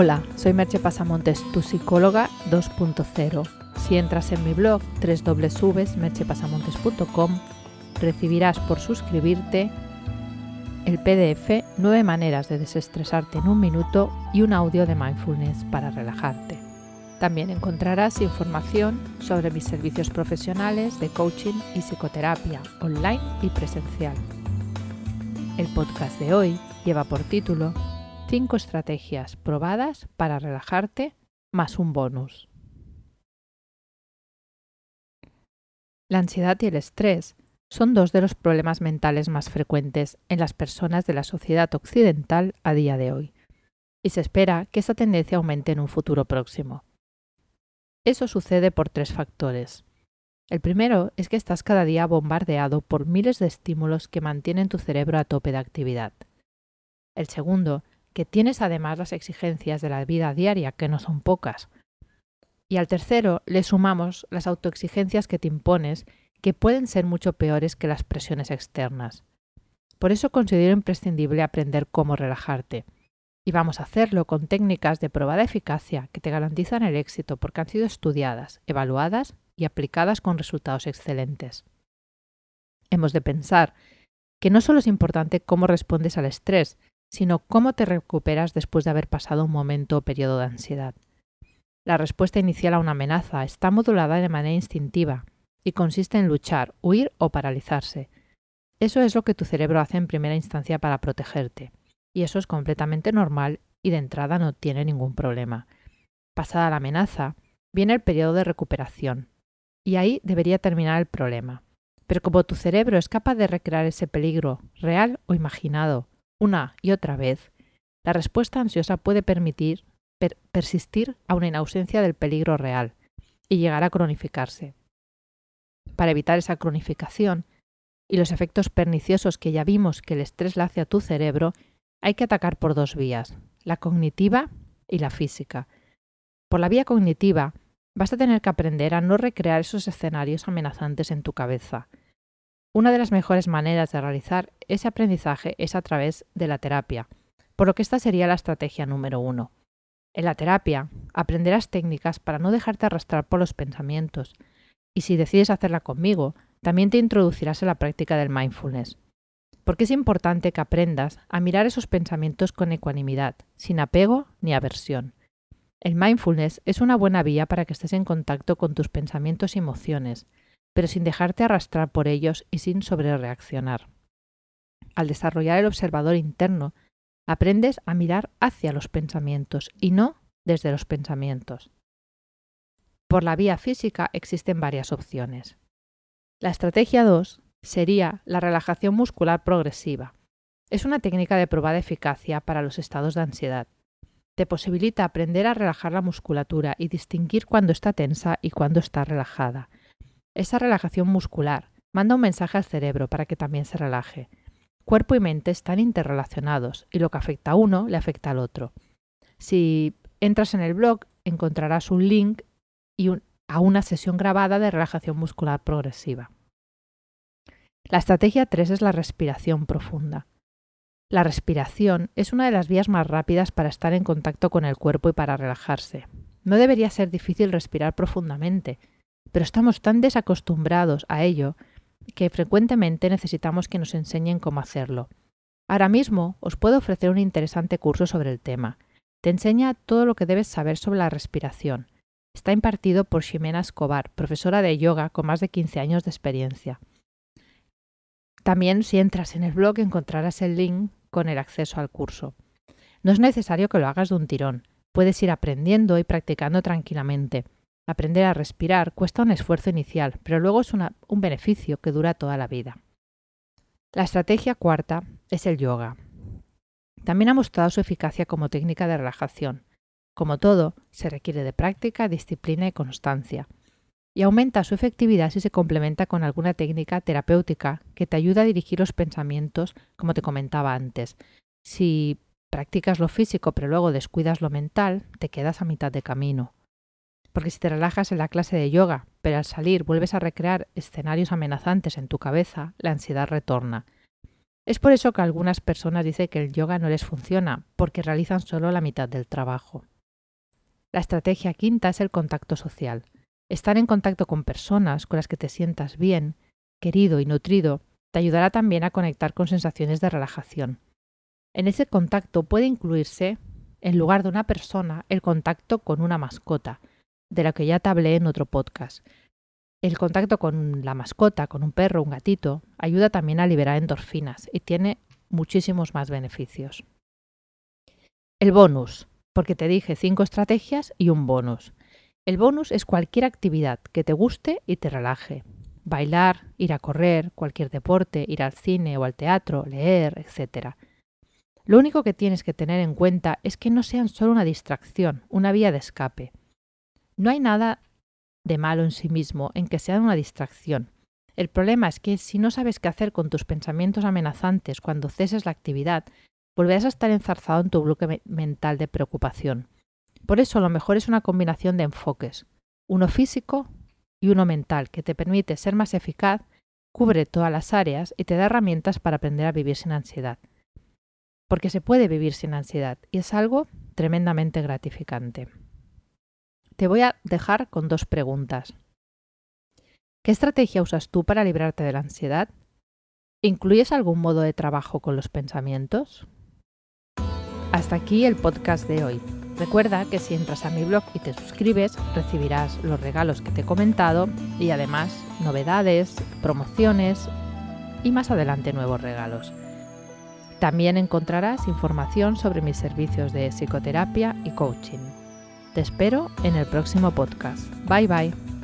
Hola, soy Merche Pasamontes, tu psicóloga 2.0. Si entras en mi blog www.merchepasamontes.com, recibirás por suscribirte el PDF 9 maneras de desestresarte en un minuto y un audio de mindfulness para relajarte. También encontrarás información sobre mis servicios profesionales de coaching y psicoterapia online y presencial. El podcast de hoy lleva por título 5 estrategias probadas para relajarte más un bonus. La ansiedad y el estrés son dos de los problemas mentales más frecuentes en las personas de la sociedad occidental a día de hoy, y se espera que esta tendencia aumente en un futuro próximo. Eso sucede por tres factores. El primero es que estás cada día bombardeado por miles de estímulos que mantienen tu cerebro a tope de actividad. El segundo que tienes además las exigencias de la vida diaria, que no son pocas. Y al tercero le sumamos las autoexigencias que te impones, que pueden ser mucho peores que las presiones externas. Por eso considero imprescindible aprender cómo relajarte. Y vamos a hacerlo con técnicas de probada eficacia que te garantizan el éxito porque han sido estudiadas, evaluadas y aplicadas con resultados excelentes. Hemos de pensar que no solo es importante cómo respondes al estrés, sino cómo te recuperas después de haber pasado un momento o periodo de ansiedad. La respuesta inicial a una amenaza está modulada de manera instintiva y consiste en luchar, huir o paralizarse. Eso es lo que tu cerebro hace en primera instancia para protegerte, y eso es completamente normal y de entrada no tiene ningún problema. Pasada la amenaza, viene el periodo de recuperación, y ahí debería terminar el problema. Pero como tu cerebro es capaz de recrear ese peligro, real o imaginado, una y otra vez, la respuesta ansiosa puede permitir persistir aún en ausencia del peligro real y llegar a cronificarse. Para evitar esa cronificación y los efectos perniciosos que ya vimos que el estrés le hace a tu cerebro, hay que atacar por dos vías, la cognitiva y la física. Por la vía cognitiva, vas a tener que aprender a no recrear esos escenarios amenazantes en tu cabeza. Una de las mejores maneras de realizar ese aprendizaje es a través de la terapia, por lo que esta sería la estrategia número uno. En la terapia aprenderás técnicas para no dejarte arrastrar por los pensamientos, y si decides hacerla conmigo, también te introducirás en la práctica del mindfulness. Porque es importante que aprendas a mirar esos pensamientos con ecuanimidad, sin apego ni aversión. El mindfulness es una buena vía para que estés en contacto con tus pensamientos y emociones, pero sin dejarte arrastrar por ellos y sin sobrereaccionar. Al desarrollar el observador interno, aprendes a mirar hacia los pensamientos y no desde los pensamientos. Por la vía física existen varias opciones. La estrategia 2 sería la relajación muscular progresiva. Es una técnica de probada eficacia para los estados de ansiedad. Te posibilita aprender a relajar la musculatura y distinguir cuándo está tensa y cuándo está relajada, esa relajación muscular manda un mensaje al cerebro para que también se relaje. Cuerpo y mente están interrelacionados y lo que afecta a uno le afecta al otro. Si entras en el blog encontrarás un link y a una sesión grabada de relajación muscular progresiva. La estrategia 3 es la respiración profunda. La respiración es una de las vías más rápidas para estar en contacto con el cuerpo y para relajarse. No debería ser difícil respirar profundamente, pero estamos tan desacostumbrados a ello que frecuentemente necesitamos que nos enseñen cómo hacerlo. Ahora mismo os puedo ofrecer un interesante curso sobre el tema. Te enseña todo lo que debes saber sobre la respiración. Está impartido por Ximena Escobar, profesora de yoga con más de 15 años de experiencia. También si entras en el blog encontrarás el link con el acceso al curso. No es necesario que lo hagas de un tirón. Puedes ir aprendiendo y practicando tranquilamente. Aprender a respirar cuesta un esfuerzo inicial, pero luego es un beneficio que dura toda la vida. La estrategia cuarta es el yoga. También ha mostrado su eficacia como técnica de relajación. Como todo, se requiere de práctica, disciplina y constancia. Y aumenta su efectividad si se complementa con alguna técnica terapéutica que te ayuda a dirigir los pensamientos, como te comentaba antes. Si practicas lo físico pero luego descuidas lo mental, te quedas a mitad de camino. Porque si te relajas en la clase de yoga, pero al salir vuelves a recrear escenarios amenazantes en tu cabeza, la ansiedad retorna. Es por eso que algunas personas dicen que el yoga no les funciona, porque realizan solo la mitad del trabajo. La estrategia quinta es el contacto social. Estar en contacto con personas con las que te sientas bien, querido y nutrido te ayudará también a conectar con sensaciones de relajación. En ese contacto puede incluirse, en lugar de una persona, el contacto con una mascota, de la que ya te hablé en otro podcast. El contacto con la mascota, con un perro, un gatito, ayuda también a liberar endorfinas y tiene muchísimos más beneficios. El bonus, porque te dije cinco estrategias y un bonus. El bonus es cualquier actividad que te guste y te relaje. Bailar, ir a correr, cualquier deporte, ir al cine o al teatro, leer, etc. Lo único que tienes que tener en cuenta es que no sean solo una distracción, una vía de escape. No hay nada de malo en sí mismo en que sea una distracción. El problema es que si no sabes qué hacer con tus pensamientos amenazantes cuando ceses la actividad, volverás a estar enzarzado en tu bloque mental de preocupación. Por eso lo mejor es una combinación de enfoques, uno físico y uno mental, que te permite ser más eficaz, cubre todas las áreas y te da herramientas para aprender a vivir sin ansiedad. Porque se puede vivir sin ansiedad y es algo tremendamente gratificante. Te voy a dejar con dos preguntas. ¿Qué estrategia usas tú para librarte de la ansiedad? ¿Incluyes algún modo de trabajo con los pensamientos? Hasta aquí el podcast de hoy. Recuerda que si entras a mi blog y te suscribes, recibirás los regalos que te he comentado y además novedades, promociones y más adelante nuevos regalos. También encontrarás información sobre mis servicios de psicoterapia y coaching. Te espero en el próximo podcast. Bye bye.